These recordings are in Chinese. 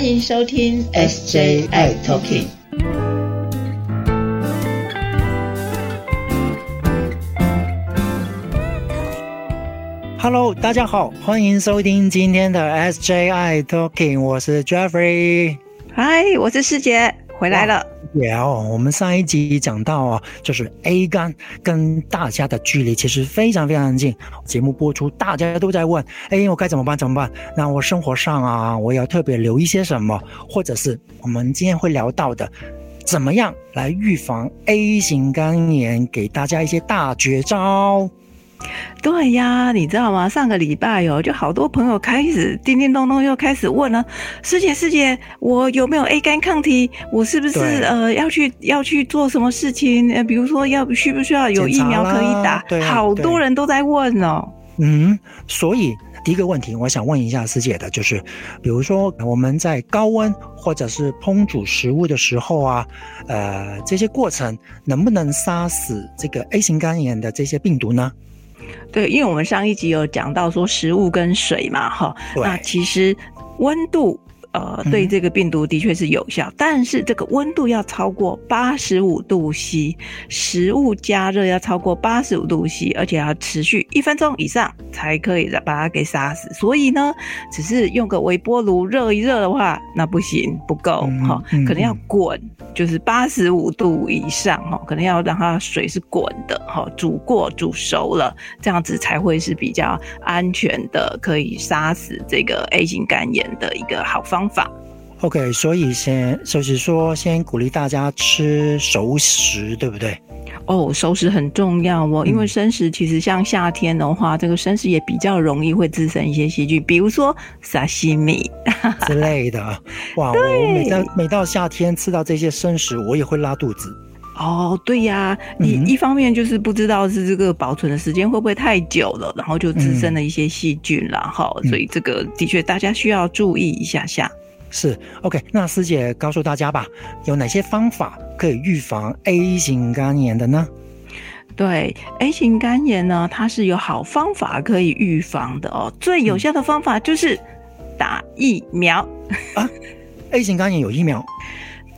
欢迎收听 SJI Talking。Hello，大家好，欢迎收听今天的 SJI Talking，我是 Jeffrey。嗨，我是师姐，回来了。也哦我们上一集讲到啊，就是 A 肝跟大家的距离其实非常非常近。节目播出，大家都在问，哎，我该怎么办？怎么办？那我生活上啊，我要特别留意些什么？或者是我们今天会聊到的，怎么样来预防 A 型肝炎？给大家一些大绝招。对呀，你知道吗？上个礼拜哦，就好多朋友开始叮叮咚咚又开始问了，师姐师姐，我有没有 A 肝抗体？我是不是呃要去要去做什么事情？呃，比如说要需不需要有疫苗可以打？好多人都在问哦。嗯，所以第一个问题，我想问一下师姐的，就是，比如说我们在高温或者是烹煮食物的时候啊，呃，这些过程能不能杀死这个 A 型肝炎的这些病毒呢？对，因为我们上一集有讲到说食物跟水嘛，哈，那其实温度。呃，对这个病毒的确是有效，但是这个温度要超过八十五度 C，食物加热要超过八十五度 C，而且要持续一分钟以上才可以把它给杀死。所以呢，只是用个微波炉热一热的话，那不行，不够哈，可能要滚，就是八十五度以上哈，可能要让它水是滚的哈，煮过煮熟了，这样子才会是比较安全的，可以杀死这个 A 型肝炎的一个好方。方法，OK，所以先就是说，先鼓励大家吃熟食，对不对？哦，熟食很重要哦，因为生食其实像夏天的话，这个生食也比较容易会滋生一些细菌，比如说沙西米之类的。哇，我每到 每到夏天吃到这些生食，我也会拉肚子。哦，对呀，你一方面就是不知道是这个保存的时间会不会太久了，然后就滋生了一些细菌了哈，所以这个的确大家需要注意一下下。是，OK，那师姐告诉大家吧，有哪些方法可以预防 A 型肝炎的呢？对，A 型肝炎呢，它是有好方法可以预防的哦，最有效的方法就是打疫苗啊！A 型肝炎有疫苗。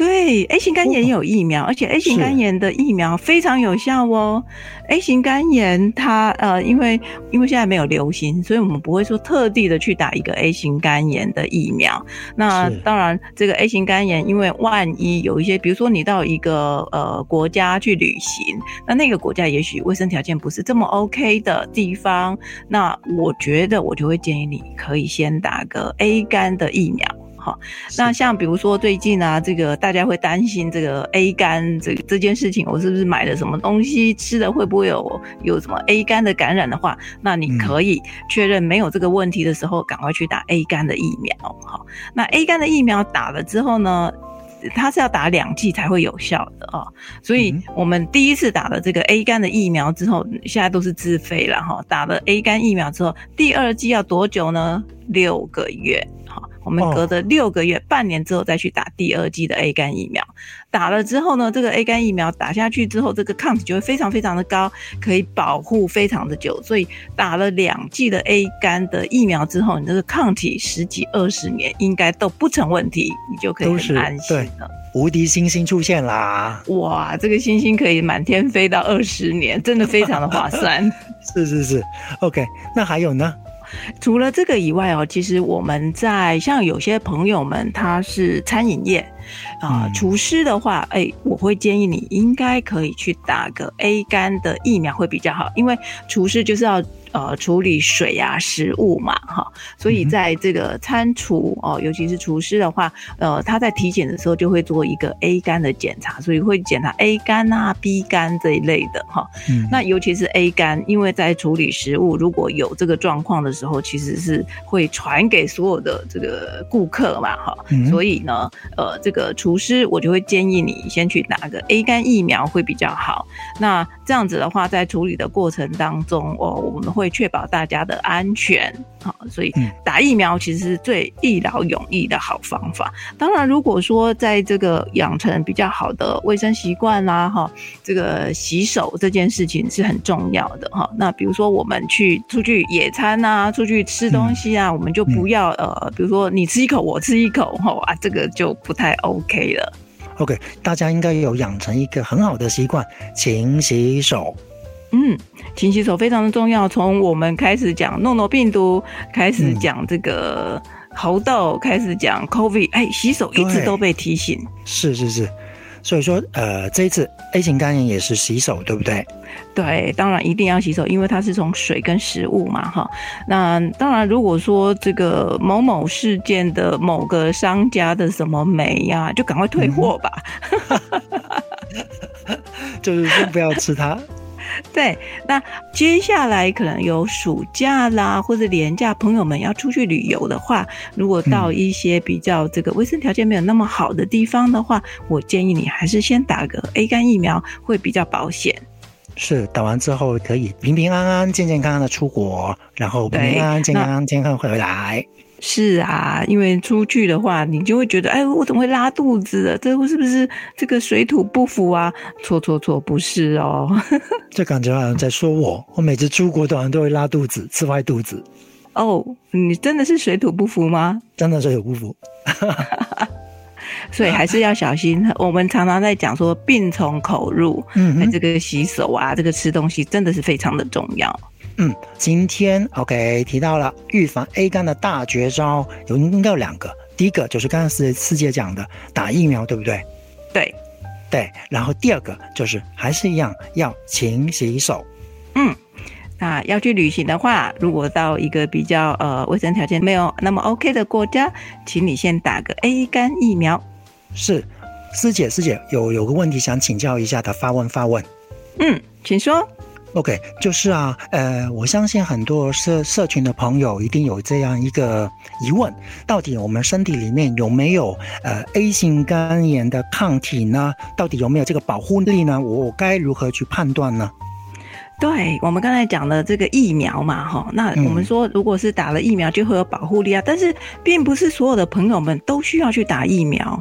对，A 型肝炎有疫苗，而且 A 型肝炎的疫苗非常有效哦。A 型肝炎它呃，因为因为现在没有流行，所以我们不会说特地的去打一个 A 型肝炎的疫苗。那当然，这个 A 型肝炎，因为万一有一些，比如说你到一个呃国家去旅行，那那个国家也许卫生条件不是这么 OK 的地方，那我觉得我就会建议你可以先打个 A 肝的疫苗。好，那像比如说最近啊，这个大家会担心这个 A 肝这这件事情，我是不是买了什么东西吃的会不会有有什么 A 肝的感染的话，那你可以确认没有这个问题的时候，赶快去打 A 肝的疫苗。好，那 A 肝的疫苗打了之后呢，它是要打两剂才会有效的啊，所以我们第一次打了这个 A 肝的疫苗之后，现在都是自费了哈。打了 A 肝疫苗之后，第二剂要多久呢？六个月。我们隔着六个月、半年之后再去打第二剂的 A 肝疫苗，打了之后呢，这个 A 肝疫苗打下去之后，这个抗体就会非常非常的高，可以保护非常的久。所以打了两剂的 A 肝的疫苗之后，你这个抗体十几二十年应该都不成问题，你就可以很安心了。无敌星星出现啦！哇，这个星星可以满天飞到二十年，真的非常的划算。是是是，OK，那还有呢？除了这个以外哦，其实我们在像有些朋友们，他是餐饮业啊，厨师的话，哎，我会建议你应该可以去打个 A 肝的疫苗会比较好，因为厨师就是要。呃，处理水啊，食物嘛，哈，所以在这个餐厨哦，尤其是厨师的话，呃，他在体检的时候就会做一个 A 肝的检查，所以会检查 A 肝啊、B 肝这一类的，哈。嗯。那尤其是 A 肝，因为在处理食物如果有这个状况的时候，其实是会传给所有的这个顾客嘛，哈。嗯。所以呢，呃，这个厨师我就会建议你先去打个 A 肝疫苗会比较好。那这样子的话，在处理的过程当中，哦，我们会。会确保大家的安全。好，所以嗯打疫苗其实是最一劳永逸的好方法。当然，如果说在这个养成比较好的卫生习惯啦，哈，这个洗手这件事情是很重要的哈。那比如说我们去出去野餐啊，出去吃东西啊，我们就不要呃，比如说你吃一口，我吃一口，哈啊，这个就不太 OK 了。OK，大家应该有养成一个很好的习惯，勤洗手。嗯，勤洗手非常的重要。从我们开始讲诺诺病毒，开始讲这个猴痘，开始讲 COVID，哎，洗手一直都被提醒。是是是，所以说呃，这一次 A 型肝炎也是洗手，对不对？对，当然一定要洗手，因为它是从水跟食物嘛，哈。那当然，如果说这个某某事件的某个商家的什么酶呀、就赶快退货吧。就是先不要吃它。对，那接下来可能有暑假啦，或者年假，朋友们要出去旅游的话，如果到一些比较这个卫生条件没有那么好的地方的话，我建议你还是先打个 A 肝疫苗，会比较保险。是打完之后可以平平安安、健健康康的出国，然后平平安安、健康健康回来。是啊，因为出去的话，你就会觉得，哎，我怎么会拉肚子了？这是不是这个水土不服啊？错错错，不是哦。这感觉好像在说我，我每次出国好像都会拉肚子、吃坏肚子，哦，你真的是水土不服吗？真的是有不服。所以还是要小心。我们常常在讲说，病从口入，那、嗯这个洗手啊，这个吃东西真的是非常的重要。嗯，今天 OK 提到了预防 A 肝的大绝招，有应该有两个。第一个就是刚刚师师姐讲的打疫苗，对不对？对，对。然后第二个就是还是一样要勤洗手。嗯。那要去旅行的话，如果到一个比较呃卫生条件没有那么 OK 的国家，请你先打个 A 肝疫苗。是，师姐师姐有有个问题想请教一下的，发问发问。嗯，请说。OK，就是啊，呃，我相信很多社社群的朋友一定有这样一个疑问：到底我们身体里面有没有呃 A 型肝炎的抗体呢？到底有没有这个保护力呢？我该如何去判断呢？对我们刚才讲的这个疫苗嘛，哈，那嗯我们说如果是打了疫苗就会有保护力啊，但是并不是所有的朋友们都需要去打疫苗，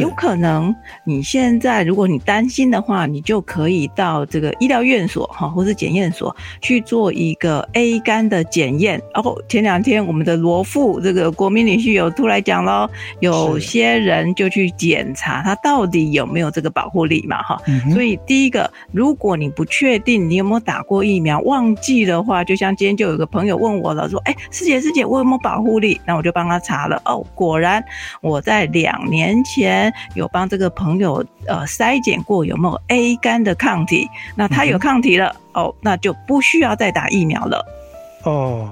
有可能你现在如果你担心的话，你就可以到这个医疗院所哈，或是检验所去做一个 A 肝的检验。哦，前两天我们的罗富这个国民女婿有出来讲喽，有些人就去检查他到底有没有这个保护力嘛，哈，嗯所以第一个，如果你不确定你有没有打过疫苗，忘记的话，就像今天就有个朋友问我了，说：“哎，师姐师姐，我有没有保护力？”那我就帮他查了，哦，果然我在两年前有帮这个朋友呃筛检过有没有 A 肝的抗体，那他有抗体了，哦，那就不需要再打疫苗了。哦，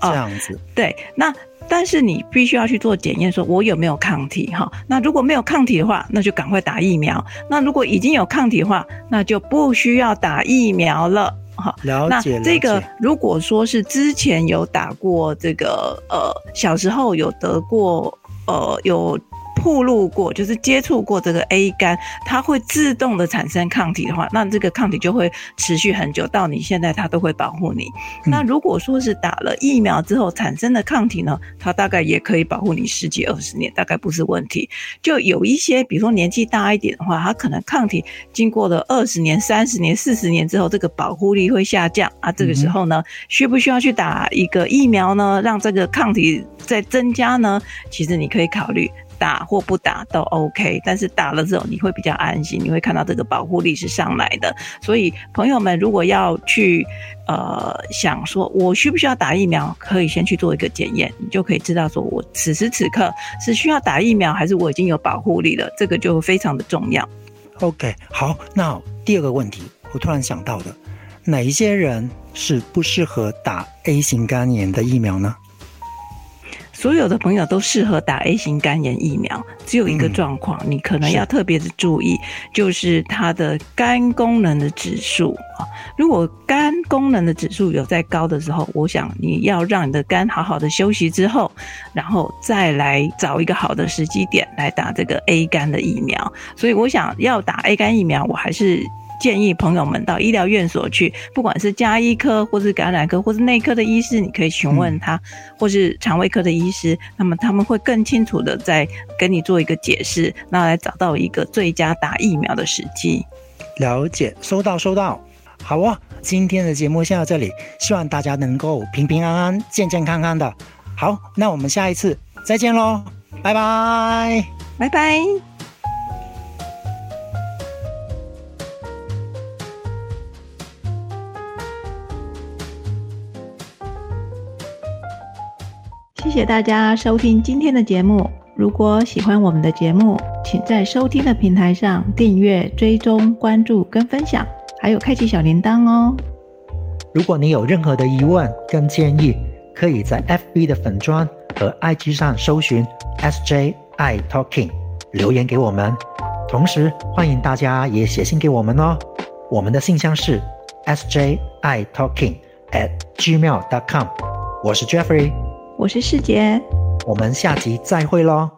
这样子，对，那但是你必须要去做检验，说我有没有抗体哈。那如果没有抗体的话，那就赶快打疫苗。那如果已经有抗体的话，那就不需要打疫苗了。哈，那了解那这个如果说是之前有打过这个呃，小时候有得过呃有。暴露过，就是接触过这个 A 肝，它会自动的产生抗体的话，那这个抗体就会持续很久，到你现在它都会保护你。嗯那如果说是打了疫苗之后产生的抗体呢，它大概也可以保护你十几二十年，大概不是问题。就有一些，比如说年纪大一点的话，它可能抗体经过了二十年、三十年、四十年之后，这个保护力会下降啊。这个时候呢，需不需要去打一个疫苗呢？让这个抗体再增加呢？其实你可以考虑。打或不打都 OK，但是打了之后你会比较安心，你会看到这个保护力是上来的。所以朋友们如果要去呃想说我需不需要打疫苗，可以先去做一个检验，你就可以知道说我此时此刻是需要打疫苗，还是我已经有保护力了，这个就非常的重要。OK，好，那第二个问题，我突然想到的，哪一些人是不适合打 A 型肝炎的疫苗呢？所有的朋友都适合打 A 型肝炎疫苗，只有一个嗯状况，你可能要特别的注意，就是它的肝功能的指数啊。如果肝功能的指数有在高的时候，我想你要让你的肝好好的休息之后，然后再来找一个好的时机点来打这个 A 肝的疫苗。所以我想要打 A 肝疫苗，我还是。建议朋友们到医疗院所去，不管是加医科，或是感染科，或是内科的医师，你可以询问他，或是肠胃科的医师，那么他们会更清楚的在跟你做一个解释，那来找到一个最佳打疫苗的时机。了解，收到，收到。好啊，今天的节目先到这里，希望大家能够平平安安、健健康康的。好，那我们下一次再见喽，拜拜，拜拜。谢谢大家收听今天的节目。如果喜欢我们的节目，请在收听的平台上订阅、追踪、关注跟分享，还有开启小铃铛哦。如果你有任何的疑问跟建议，可以在 FB 的粉砖和 IG 上搜寻 SJ I Talking 留言给我们。同时，欢迎大家也写信给我们哦。我们的信箱是 SJ I Talking at gmail.com。我是 Jeffrey，我是世杰，我们下集再会喽。